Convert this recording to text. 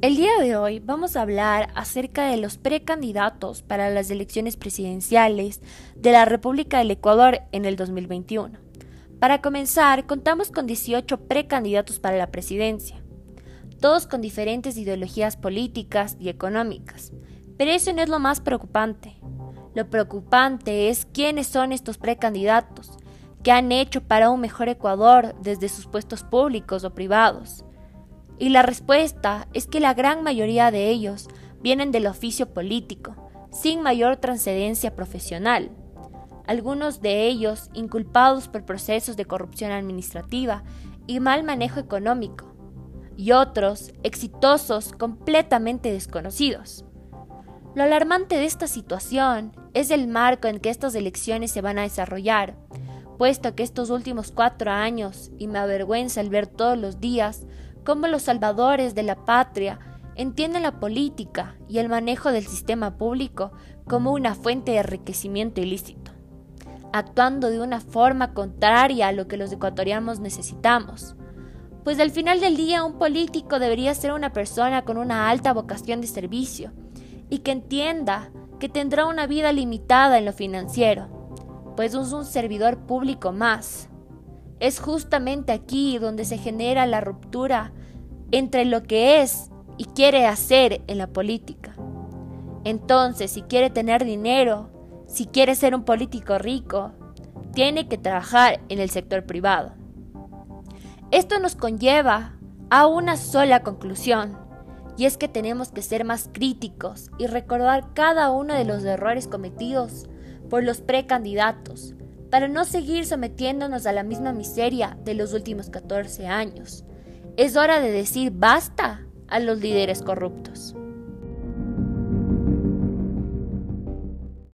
El día de hoy vamos a hablar acerca de los precandidatos para las elecciones presidenciales de la República del Ecuador en el 2021. Para comenzar, contamos con 18 precandidatos para la presidencia, todos con diferentes ideologías políticas y económicas. Pero eso no es lo más preocupante. Lo preocupante es quiénes son estos precandidatos, qué han hecho para un mejor Ecuador desde sus puestos públicos o privados y la respuesta es que la gran mayoría de ellos vienen del oficio político, sin mayor trascendencia profesional. Algunos de ellos inculpados por procesos de corrupción administrativa y mal manejo económico, y otros exitosos completamente desconocidos. Lo alarmante de esta situación es el marco en que estas elecciones se van a desarrollar, puesto que estos últimos cuatro años, y me avergüenza el ver todos los días, cómo los salvadores de la patria entienden la política y el manejo del sistema público como una fuente de enriquecimiento ilícito, actuando de una forma contraria a lo que los ecuatorianos necesitamos. Pues al final del día un político debería ser una persona con una alta vocación de servicio y que entienda que tendrá una vida limitada en lo financiero, pues es un servidor público más. Es justamente aquí donde se genera la ruptura entre lo que es y quiere hacer en la política. Entonces, si quiere tener dinero, si quiere ser un político rico, tiene que trabajar en el sector privado. Esto nos conlleva a una sola conclusión, y es que tenemos que ser más críticos y recordar cada uno de los errores cometidos por los precandidatos, para no seguir sometiéndonos a la misma miseria de los últimos 14 años. Es hora de decir basta a los líderes corruptos.